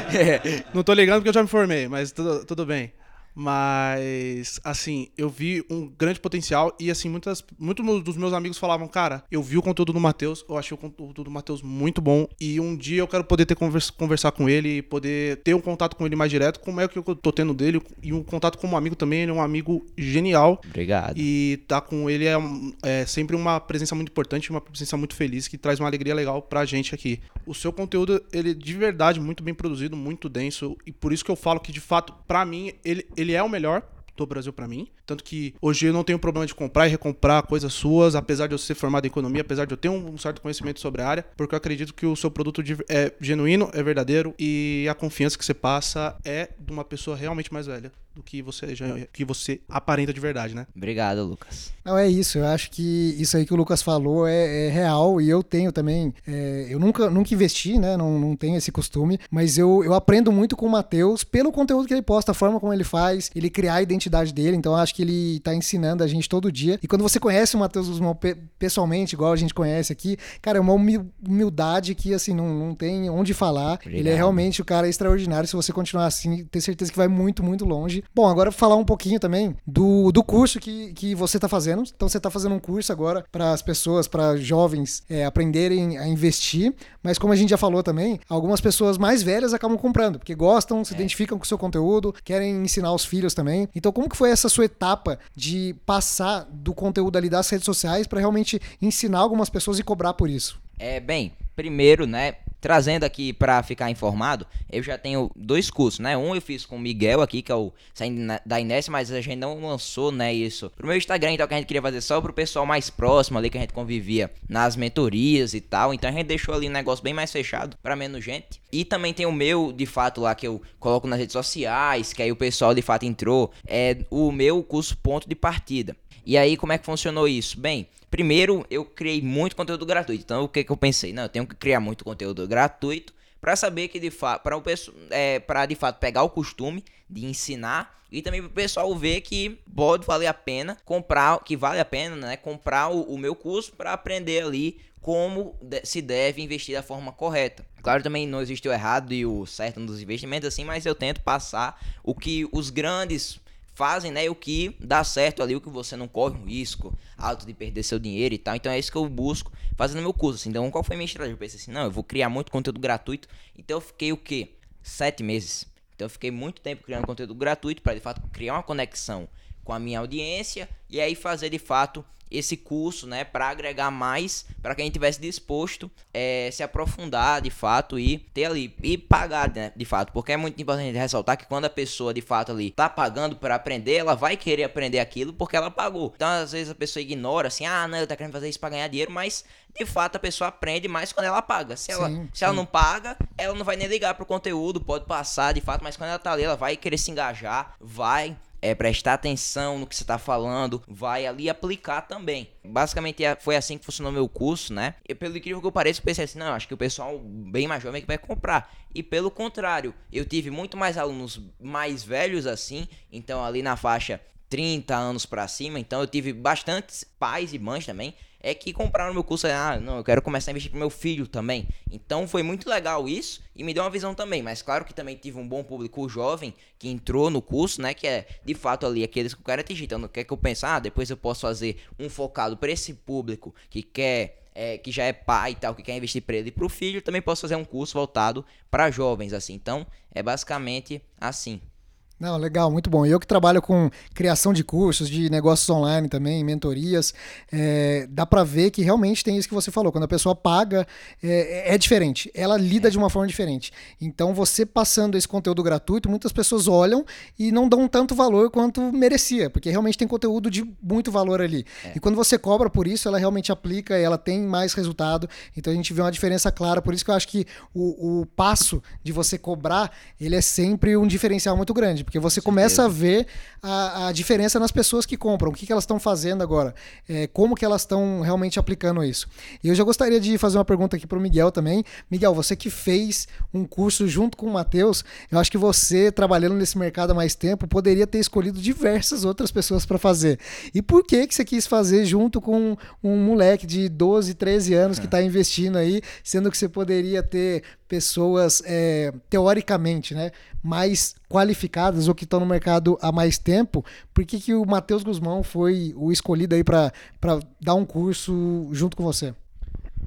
[LAUGHS] Não tô ligando porque eu já me formei, mas tudo, tudo bem. Mas, assim, eu vi um grande potencial e, assim, muitas, muitos dos meus amigos falavam, cara, eu vi o conteúdo do Matheus, eu achei o conteúdo do Matheus muito bom e um dia eu quero poder ter conversa, conversar com ele e poder ter um contato com ele mais direto, como é que eu tô tendo dele e um contato como amigo também, ele é um amigo genial. Obrigado. E tá com ele é, é sempre uma presença muito importante, uma presença muito feliz que traz uma alegria legal pra gente aqui. O seu conteúdo, ele é de verdade muito bem produzido, muito denso e por isso que eu falo que de fato, pra mim, ele, ele é o melhor do Brasil para mim. Tanto que hoje eu não tenho problema de comprar e recomprar coisas suas, apesar de eu ser formado em economia, apesar de eu ter um certo conhecimento sobre a área, porque eu acredito que o seu produto é genuíno, é verdadeiro e a confiança que você passa é de uma pessoa realmente mais velha do que você que você aparenta de verdade, né? Obrigado, Lucas. Não, é isso. Eu acho que isso aí que o Lucas falou é, é real e eu tenho também. É, eu nunca, nunca investi, né? Não, não tenho esse costume, mas eu, eu aprendo muito com o Matheus pelo conteúdo que ele posta, a forma como ele faz, ele criar a identidade dele. Então eu acho que ele tá ensinando a gente todo dia. E quando você conhece o Matheus Guzmão pessoalmente, igual a gente conhece aqui, cara, é uma humildade que, assim, não, não tem onde falar. Obrigado. Ele é realmente o cara extraordinário. Se você continuar assim, ter certeza que vai muito, muito longe. Bom, agora falar um pouquinho também do, do curso que, que você está fazendo. Então, você está fazendo um curso agora para as pessoas, para jovens é, aprenderem a investir. Mas, como a gente já falou também, algumas pessoas mais velhas acabam comprando, porque gostam, se é. identificam com o seu conteúdo, querem ensinar os filhos também. Então, como que foi essa sua etapa de passar do conteúdo ali das redes sociais para realmente ensinar algumas pessoas e cobrar por isso? É, bem, primeiro, né, trazendo aqui para ficar informado, eu já tenho dois cursos, né? Um eu fiz com o Miguel aqui, que é o saindo da Inés, mas a gente não lançou, né, isso pro meu Instagram, então que a gente queria fazer só pro pessoal mais próximo ali que a gente convivia nas mentorias e tal. Então a gente deixou ali um negócio bem mais fechado para menos gente. E também tem o meu, de fato, lá que eu coloco nas redes sociais, que aí o pessoal de fato entrou, é o meu curso ponto de partida. E aí, como é que funcionou isso? Bem, primeiro eu criei muito conteúdo gratuito. Então, o que, que eu pensei? Não, eu tenho que criar muito conteúdo gratuito para saber que de fato, para o pessoal, é, para de fato pegar o costume de ensinar e também para o pessoal ver que pode valer a pena comprar, que vale a pena, né, comprar o, o meu curso para aprender ali como se deve investir da forma correta. Claro, também não existe o errado e o certo nos investimentos assim, mas eu tento passar o que os grandes fazem, né, o que dá certo ali, o que você não corre um risco alto de perder seu dinheiro e tal. Então é isso que eu busco fazendo meu curso. Assim. Então, qual foi a minha estratégia? Eu pensei assim, não, eu vou criar muito conteúdo gratuito. Então eu fiquei o quê? Sete meses. Então eu fiquei muito tempo criando conteúdo gratuito para de fato criar uma conexão com a minha audiência e aí fazer de fato esse curso, né, para agregar mais, para quem tivesse disposto é, se aprofundar de fato e ter ali e pagar, né, de fato, porque é muito importante ressaltar que quando a pessoa de fato ali tá pagando para aprender, ela vai querer aprender aquilo porque ela pagou. Então às vezes a pessoa ignora assim, ah, não, eu tá querendo fazer isso para ganhar dinheiro, mas de fato a pessoa aprende mais quando ela paga. Se ela, sim, se sim. ela não paga, ela não vai nem ligar pro conteúdo, pode passar de fato, mas quando ela tá ali, ela vai querer se engajar, vai é, prestar atenção no que você está falando, vai ali aplicar também. Basicamente é, foi assim que funcionou meu curso, né? E pelo incrível que eu pareça, eu pensei assim, não, acho que o pessoal bem mais jovem é que vai comprar. E pelo contrário, eu tive muito mais alunos mais velhos assim, então ali na faixa 30 anos para cima, então eu tive bastantes pais e mães também é que compraram meu curso. Ah, não, eu quero começar a investir pro meu filho também. Então foi muito legal isso e me deu uma visão também. Mas claro que também tive um bom público jovem que entrou no curso, né? Que é de fato ali aqueles que eu quero atingir. Então, não quer que eu pense, ah, depois eu posso fazer um focado para esse público que quer. É, que já é pai e tal, que quer investir para ele e para o filho, também posso fazer um curso voltado para jovens, assim. Então, é basicamente assim. Não, legal, muito bom. Eu que trabalho com criação de cursos, de negócios online também, mentorias, é, dá para ver que realmente tem isso que você falou. Quando a pessoa paga, é, é diferente. Ela lida de uma forma diferente. Então, você passando esse conteúdo gratuito, muitas pessoas olham e não dão tanto valor quanto merecia, porque realmente tem conteúdo de muito valor ali. É. E quando você cobra por isso, ela realmente aplica, ela tem mais resultado. Então, a gente vê uma diferença clara. Por isso que eu acho que o, o passo de você cobrar, ele é sempre um diferencial muito grande porque você começa a ver a, a, diferença nas pessoas que compram, o que, que elas estão fazendo agora, é, como que elas estão realmente aplicando isso. E eu já gostaria de fazer uma pergunta aqui para o Miguel também. Miguel, você que fez um curso junto com o Matheus, eu acho que você, trabalhando nesse mercado há mais tempo, poderia ter escolhido diversas outras pessoas para fazer. E por que, que você quis fazer junto com um moleque de 12, 13 anos que está investindo aí, sendo que você poderia ter pessoas é, teoricamente, né, mais qualificadas ou que estão no mercado há mais tempo, por que, que o Matheus Guzmão foi o escolhido aí para dar um curso junto com você?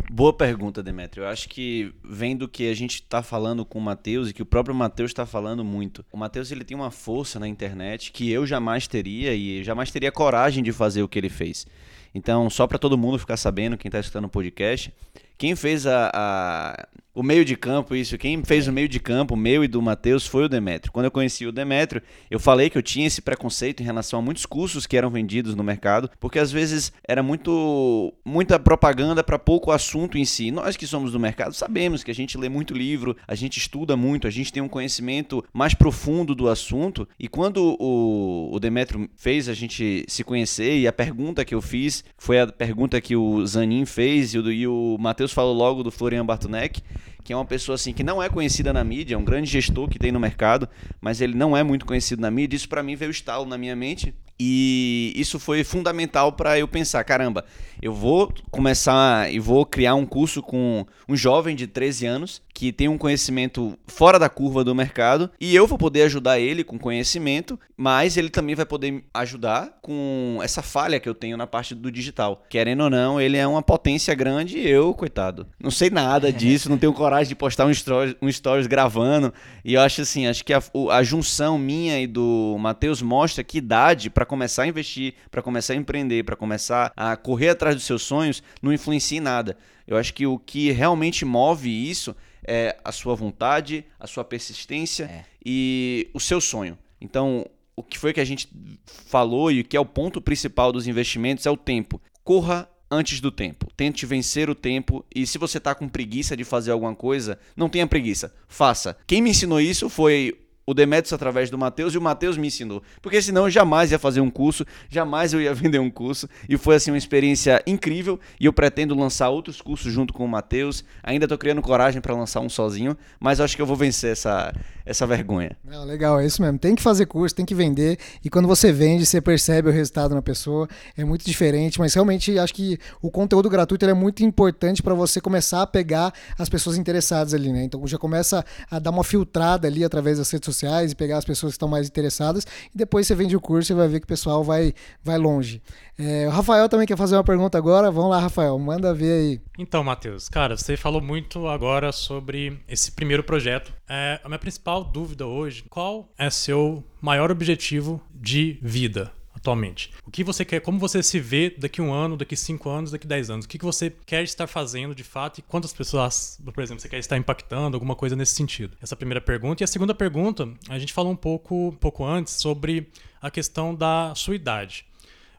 Boa pergunta, Demetrio. Eu acho que vem do que a gente está falando com o Matheus e que o próprio Matheus está falando muito. O Matheus ele tem uma força na internet que eu jamais teria e jamais teria coragem de fazer o que ele fez. Então, só para todo mundo ficar sabendo, quem está escutando o podcast, quem fez a, a, o meio de campo, isso, quem fez o meio de campo, o meu e do Matheus, foi o Demetrio. Quando eu conheci o Demetrio, eu falei que eu tinha esse preconceito em relação a muitos cursos que eram vendidos no mercado, porque às vezes era muito muita propaganda para pouco assunto em si. Nós que somos do mercado sabemos que a gente lê muito livro, a gente estuda muito, a gente tem um conhecimento mais profundo do assunto. E quando o, o Demetrio fez a gente se conhecer, e a pergunta que eu fiz foi a pergunta que o Zanin fez e o, e o Matheus Matheus falou logo do Florian Bartonek, que é uma pessoa assim que não é conhecida na mídia, é um grande gestor que tem no mercado, mas ele não é muito conhecido na mídia. Isso para mim veio estalo na minha mente e isso foi fundamental para eu pensar, caramba, eu vou começar e vou criar um curso com um jovem de 13 anos que tem um conhecimento fora da curva do mercado e eu vou poder ajudar ele com conhecimento, mas ele também vai poder ajudar com essa falha que eu tenho na parte do digital. Querendo ou não, ele é uma potência grande e eu, coitado, não sei nada [LAUGHS] disso, não tenho coragem de postar um stories, um stories gravando e eu acho assim, acho que a, a junção minha e do Matheus mostra que idade para começar a investir, para começar a empreender, para começar a correr atrás dos seus sonhos, não influencia em nada. Eu acho que o que realmente move isso é a sua vontade, a sua persistência é. e o seu sonho. Então, o que foi que a gente falou e o que é o ponto principal dos investimentos é o tempo. Corra antes do tempo. Tente vencer o tempo e se você está com preguiça de fazer alguma coisa, não tenha preguiça, faça. Quem me ensinou isso foi o Demetrius através do Matheus e o Matheus me ensinou. Porque senão eu jamais ia fazer um curso, jamais eu ia [LAUGHS] vender um curso. E foi assim uma experiência incrível. E eu pretendo lançar outros cursos junto com o Matheus. Ainda estou criando coragem para lançar um sozinho, mas acho que eu vou vencer essa, essa vergonha. Não, legal, é isso mesmo. Tem que fazer curso, tem que vender. E quando você vende, você percebe o resultado na pessoa. É muito diferente, mas realmente acho que o conteúdo gratuito é muito importante para você começar a pegar as pessoas interessadas ali, né? Então já começa a dar uma filtrada ali através das redes sociais sociais e pegar as pessoas que estão mais interessadas e depois você vende o curso e vai ver que o pessoal vai, vai longe. É, o Rafael também quer fazer uma pergunta agora. Vamos lá, Rafael, manda ver aí. Então, Matheus, cara, você falou muito agora sobre esse primeiro projeto. É, a minha principal dúvida hoje, qual é seu maior objetivo de vida? Atualmente? O que você quer, como você se vê daqui um ano, daqui cinco anos, daqui dez anos? O que, que você quer estar fazendo de fato e quantas pessoas, por exemplo, você quer estar impactando, alguma coisa nesse sentido? Essa é primeira pergunta. E a segunda pergunta, a gente falou um pouco, um pouco antes sobre a questão da sua idade.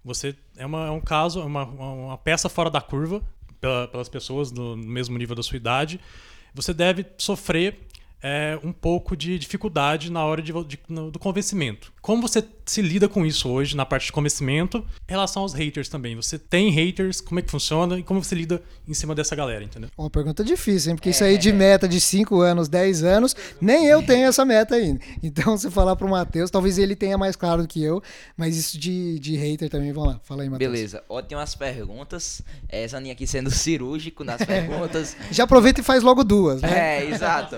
Você é, uma, é um caso, é uma, uma peça fora da curva pela, pelas pessoas no mesmo nível da sua idade. Você deve sofrer é, um pouco de dificuldade na hora de, de, no, do convencimento. Como você se lida com isso hoje na parte de convencimento em relação aos haters também? Você tem haters? Como é que funciona? E como você lida em cima dessa galera, entendeu? Uma pergunta difícil, hein? Porque é. isso aí de meta de 5 anos, 10 anos, nem eu tenho essa meta ainda. Então, se falar pro Matheus, talvez ele tenha mais claro do que eu, mas isso de, de hater também, vamos lá. Fala aí, Matheus. Beleza. Ó, tem umas perguntas. Essa linha aqui sendo cirúrgico nas perguntas. [LAUGHS] Já aproveita e faz logo duas, né? É, exato.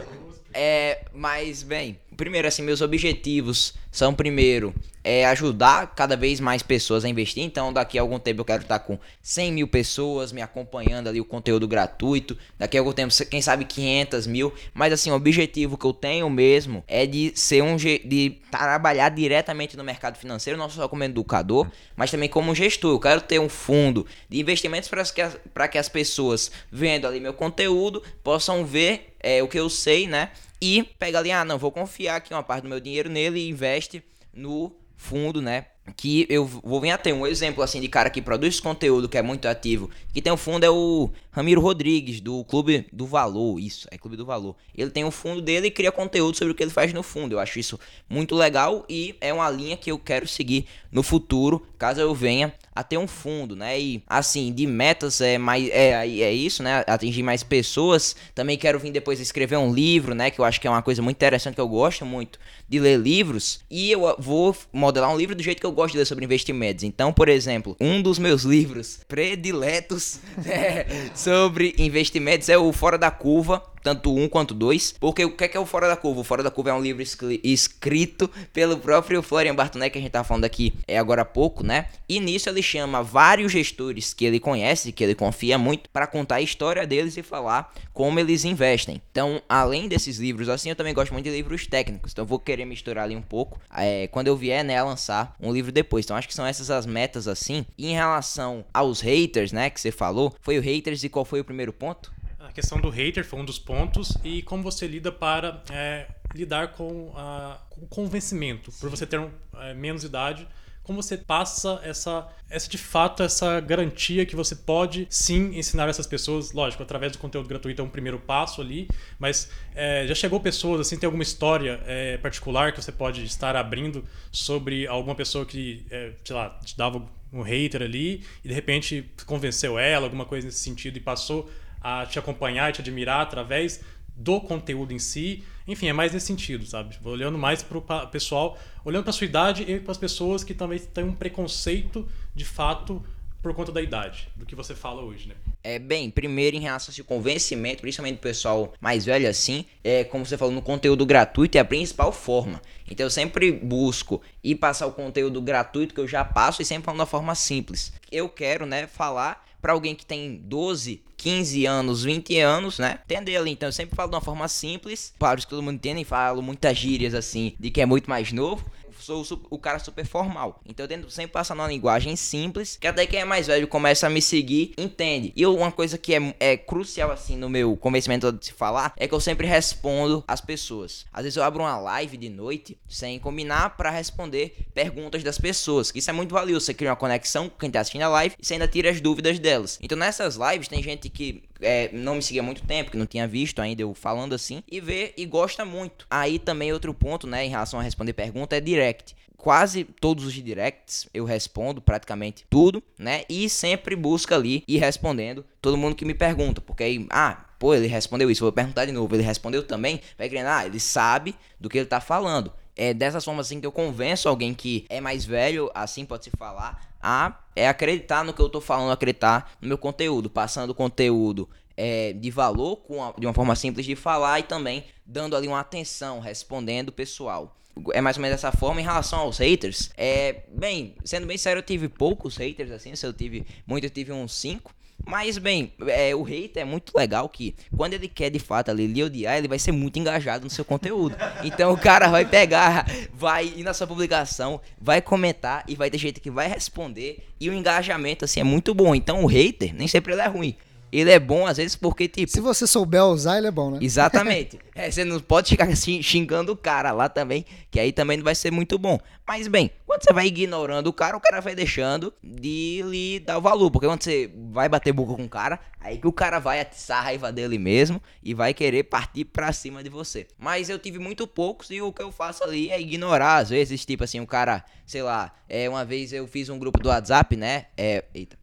É, mas, bem, primeiro, assim, meus objetivos são, primeiro, é ajudar cada vez mais pessoas a investir. Então, daqui a algum tempo eu quero estar com 100 mil pessoas me acompanhando ali o conteúdo gratuito. Daqui a algum tempo, quem sabe 500 mil. Mas, assim, o objetivo que eu tenho mesmo é de ser um de trabalhar diretamente no mercado financeiro, não só como educador, mas também como gestor. Eu quero ter um fundo de investimentos para que, as, que as pessoas vendo ali meu conteúdo possam ver é, o que eu sei, né? E pega ali, ah, não, vou confiar aqui uma parte do meu dinheiro nele e investe no fundo, né? Que eu vou vir a ter um exemplo assim de cara que produz conteúdo que é muito ativo, que tem um fundo é o Ramiro Rodrigues do Clube do Valor, isso, é Clube do Valor. Ele tem o um fundo dele e cria conteúdo sobre o que ele faz no fundo. Eu acho isso muito legal e é uma linha que eu quero seguir no futuro, caso eu venha a ter um fundo, né? E assim, de metas é mais é, é isso, né? Atingir mais pessoas. Também quero vir depois escrever um livro, né, que eu acho que é uma coisa muito interessante que eu gosto muito de ler livros e eu vou modelar um livro do jeito que eu gosto de ler sobre investimentos. Então, por exemplo, um dos meus livros prediletos [LAUGHS] é, sobre investimentos é o Fora da Curva, tanto um quanto dois, porque o que é, que é o Fora da Curva? O Fora da Curva é um livro escrito pelo próprio Florian Bartonet, que a gente tá falando aqui é agora há pouco, né? E nisso ele chama vários gestores que ele conhece, que ele confia muito, para contar a história deles e falar como eles investem. Então, além desses livros, assim, eu também gosto muito de livros técnicos, então eu vou querer misturar ali um pouco, é, quando eu vier, né, a lançar um livro depois. Então, acho que são essas as metas, assim. E em relação aos haters, né, que você falou, foi o haters e qual foi o primeiro ponto? A questão do hater foi um dos pontos e como você lida para é, lidar com, a, com o convencimento, Sim. por você ter um, é, menos idade como você passa essa, essa de fato essa garantia que você pode sim ensinar essas pessoas, lógico, através do conteúdo gratuito é um primeiro passo ali, mas é, já chegou pessoas assim, tem alguma história é, particular que você pode estar abrindo sobre alguma pessoa que, é, sei lá, te dava um hater ali e de repente convenceu ela, alguma coisa nesse sentido e passou a te acompanhar e te admirar através do conteúdo em si. Enfim, é mais nesse sentido, sabe? Olhando mais para o pessoal, olhando para sua idade e para as pessoas que também têm um preconceito de fato por conta da idade, do que você fala hoje, né? É, bem, primeiro em relação ao convencimento, principalmente do pessoal mais velho assim, é como você falou, no conteúdo gratuito é a principal forma. Então eu sempre busco ir passar o conteúdo gratuito que eu já passo e sempre falando da forma simples. Eu quero, né, falar para alguém que tem 12, 15 anos, 20 anos, né? Entender ali. Então eu sempre falo de uma forma simples, os que todo mundo entende, falo muitas gírias assim, de que é muito mais novo sou o cara super formal. Então eu tento sempre passar numa linguagem simples, que até quem é mais velho começa a me seguir, entende. E uma coisa que é, é crucial assim no meu convencimento de se falar é que eu sempre respondo as pessoas. Às vezes eu abro uma live de noite sem combinar para responder perguntas das pessoas, que isso é muito valioso. Você cria uma conexão com quem tá assistindo a live e você ainda tira as dúvidas delas. Então nessas lives tem gente que é, não me seguia há muito tempo, que não tinha visto ainda eu falando assim, e vê e gosta muito. Aí também outro ponto, né, em relação a responder pergunta é direct quase todos os directs eu respondo praticamente tudo, né? E sempre busca ali ir respondendo todo mundo que me pergunta, porque aí, ah, pô, ele respondeu isso, vou perguntar de novo, ele respondeu também, vai querendo, ah, ele sabe do que ele tá falando. É dessas formas assim que eu convenço alguém que é mais velho, assim pode se falar, a é acreditar no que eu tô falando, acreditar no meu conteúdo, passando conteúdo é, de valor com a, de uma forma simples de falar e também dando ali uma atenção, respondendo o pessoal. É mais ou menos dessa forma. Em relação aos haters, é bem, sendo bem sério, eu tive poucos haters assim. Se eu tive muito, eu tive uns 5. Mas, bem, é, o hater é muito legal que quando ele quer de fato ali lhe odiar, ele vai ser muito engajado no seu conteúdo. Então o cara vai pegar, vai ir na sua publicação, vai comentar e vai ter gente que vai responder. E o engajamento, assim, é muito bom. Então o hater, nem sempre ele é ruim. Ele é bom às vezes porque, tipo. Se você souber usar, ele é bom, né? Exatamente. [LAUGHS] é, você não pode ficar [LAUGHS] assim, xingando o cara lá também, que aí também não vai ser muito bom. Mas, bem, quando você vai ignorando o cara, o cara vai deixando de lhe dar o valor. Porque quando você vai bater boca com o cara, aí que o cara vai atiçar a raiva dele mesmo e vai querer partir pra cima de você. Mas eu tive muito poucos e o que eu faço ali é ignorar. Às vezes, tipo assim, o cara, sei lá, é, uma vez eu fiz um grupo do WhatsApp, né? É, eita.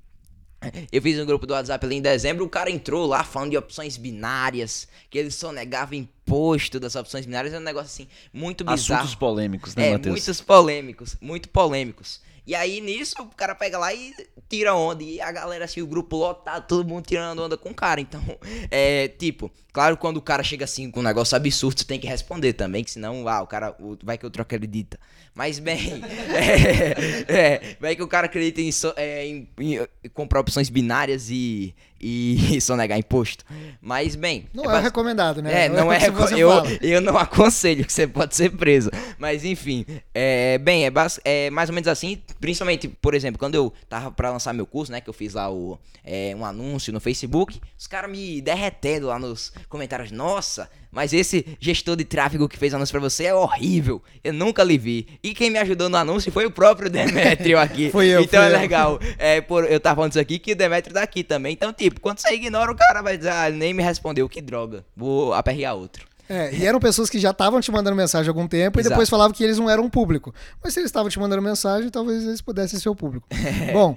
Eu fiz um grupo do WhatsApp ali em dezembro, o cara entrou lá falando de opções binárias, que ele só negava imposto das opções binárias, é um negócio assim, muito bizarro. Assuntos polêmicos, né, é, Matheus? muitos polêmicos, muito polêmicos. E aí nisso o cara pega lá e tira onda. E a galera, assim, o grupo lotado, todo mundo tirando onda com o cara. Então, [LAUGHS] é tipo, claro, quando o cara chega assim com um negócio absurdo, você tem que responder também, que senão, ah, o cara vai que outro acredita. Mas bem, [LAUGHS] é, é, vai que o cara acredita em, é, em, em, comprar opções binárias e, e [LAUGHS] sonegar imposto. Mas bem. Não é, é recomendado, né? É, não, é, é eu, eu não [LAUGHS] aconselho que você pode ser preso. Mas enfim, é, bem, é, é mais ou menos assim. Principalmente, por exemplo, quando eu tava pra lançar meu curso, né? Que eu fiz lá o, é, um anúncio no Facebook, os caras me derretendo lá nos comentários. Nossa, mas esse gestor de tráfego que fez anúncio pra você é horrível. Eu nunca lhe vi. E quem me ajudou no anúncio foi o próprio [LAUGHS] Demetrio aqui. foi eu, Então é eu. legal. É, por, eu tava falando isso aqui que o Demetrio tá aqui também. Então, tipo, quando você ignora, o cara vai dizer, ah, nem me respondeu, que droga. Vou aperrear outro. É, e eram pessoas que já estavam te mandando mensagem há algum tempo Exato. e depois falavam que eles não eram público. Mas se eles estavam te mandando mensagem, talvez eles pudessem ser o público. [LAUGHS] Bom,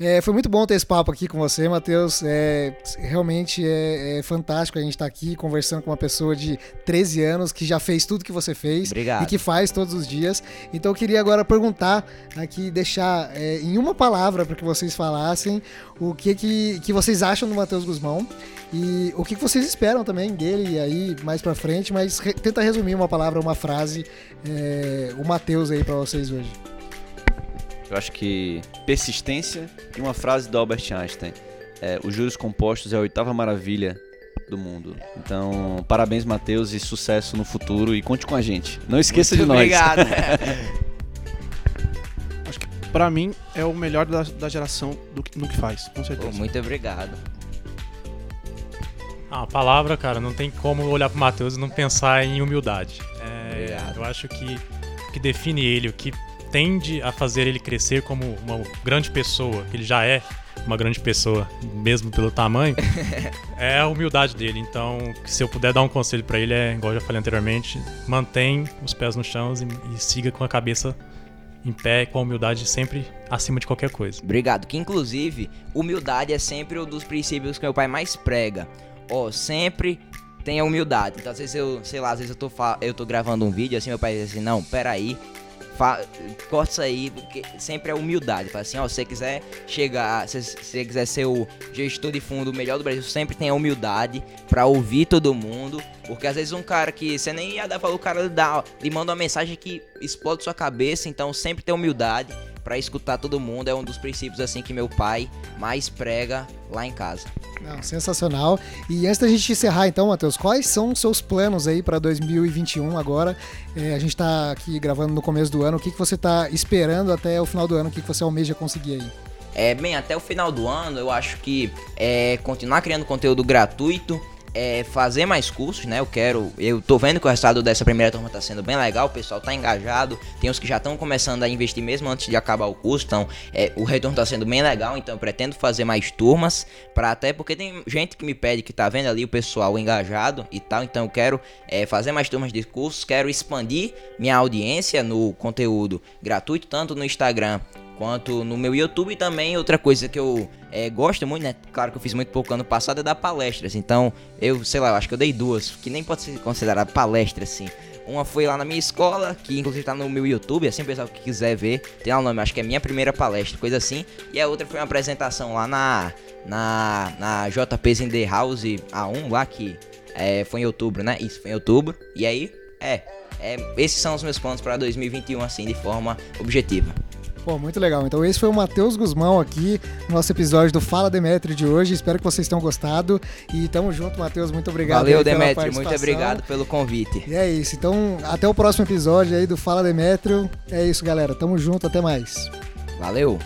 é, foi muito bom ter esse papo aqui com você, Matheus. É, realmente é, é fantástico a gente estar aqui conversando com uma pessoa de 13 anos que já fez tudo que você fez Obrigado. e que faz todos os dias. Então eu queria agora perguntar aqui, deixar é, em uma palavra para que vocês falassem o que, que, que vocês acham do Matheus Guzmão e o que, que vocês esperam também dele aí mais pra frente, mas re- tenta resumir uma palavra, uma frase, é, o Matheus aí pra vocês hoje. Eu acho que persistência e uma frase do Albert Einstein. É, os juros compostos é a oitava maravilha do mundo. Então, parabéns, Matheus, e sucesso no futuro. E conte com a gente. Não esqueça Muito de nós. Obrigado. [LAUGHS] Acho que pra mim é o melhor da, da geração do, que- no que faz, com Pô, certeza. muito obrigado. Ah, a palavra, cara, não tem como olhar pro Matheus e não pensar em humildade. É, eu acho que o que define ele, o que tende a fazer ele crescer como uma grande pessoa, que ele já é uma grande pessoa, mesmo pelo tamanho, [LAUGHS] é a humildade dele. Então, se eu puder dar um conselho pra ele, é, igual eu já falei anteriormente, mantém os pés no chão e, e siga com a cabeça em pé, com a humildade sempre acima de qualquer coisa. Obrigado. Que inclusive, humildade é sempre um dos princípios que meu pai mais prega. Ó, sempre tenha humildade. Então, às vezes eu, sei lá, às vezes eu tô, eu tô gravando um vídeo assim, meu pai diz assim, não, peraí. Fa corta isso aí, porque sempre é humildade. Fala assim, ó, se você quiser chegar, se você quiser ser o gestor de fundo melhor do Brasil, sempre tenha humildade pra ouvir todo mundo. Porque às vezes um cara que você nem ia dar valor, o cara lhe, dá, lhe manda uma mensagem que explode sua cabeça. Então sempre ter humildade pra escutar todo mundo. É um dos princípios assim que meu pai mais prega lá em casa. Não, sensacional. E antes da gente encerrar, então, Matheus, quais são os seus planos aí para 2021 agora? É, a gente tá aqui gravando no começo do ano. O que, que você tá esperando até o final do ano? O que, que você almeja conseguir aí? É, bem, até o final do ano eu acho que é continuar criando conteúdo gratuito, é fazer mais cursos, né? Eu quero, eu tô vendo que o resultado dessa primeira turma tá sendo bem legal, o pessoal tá engajado, tem uns que já estão começando a investir mesmo antes de acabar o curso, então é, o retorno tá sendo bem legal, então eu pretendo fazer mais turmas, para até porque tem gente que me pede que tá vendo ali o pessoal engajado e tal, então eu quero é, fazer mais turmas de cursos, quero expandir minha audiência no conteúdo gratuito, tanto no Instagram quanto no meu YouTube também outra coisa que eu é, gosto muito, né? Claro que eu fiz muito pouco ano passado é dar palestras. Então, eu, sei lá, eu acho que eu dei duas, que nem pode ser considerado palestra, assim. Uma foi lá na minha escola, que inclusive tá no meu YouTube, assim, o pessoal que quiser ver, tem lá o nome, acho que é minha primeira palestra, coisa assim. E a outra foi uma apresentação lá na, na, na JP Zender House A1, lá que é, foi em outubro, né? Isso, foi em outubro. E aí, é, é esses são os meus planos para 2021, assim, de forma objetiva. Pô, muito legal. Então esse foi o Matheus Guzmão aqui no nosso episódio do Fala Demetrio de hoje. Espero que vocês tenham gostado. E tamo junto, Matheus. Muito obrigado. Valeu, Demetrio. Muito obrigado pelo convite. E é isso. Então, até o próximo episódio aí do Fala Demetrio. É isso, galera. Tamo junto. Até mais. Valeu.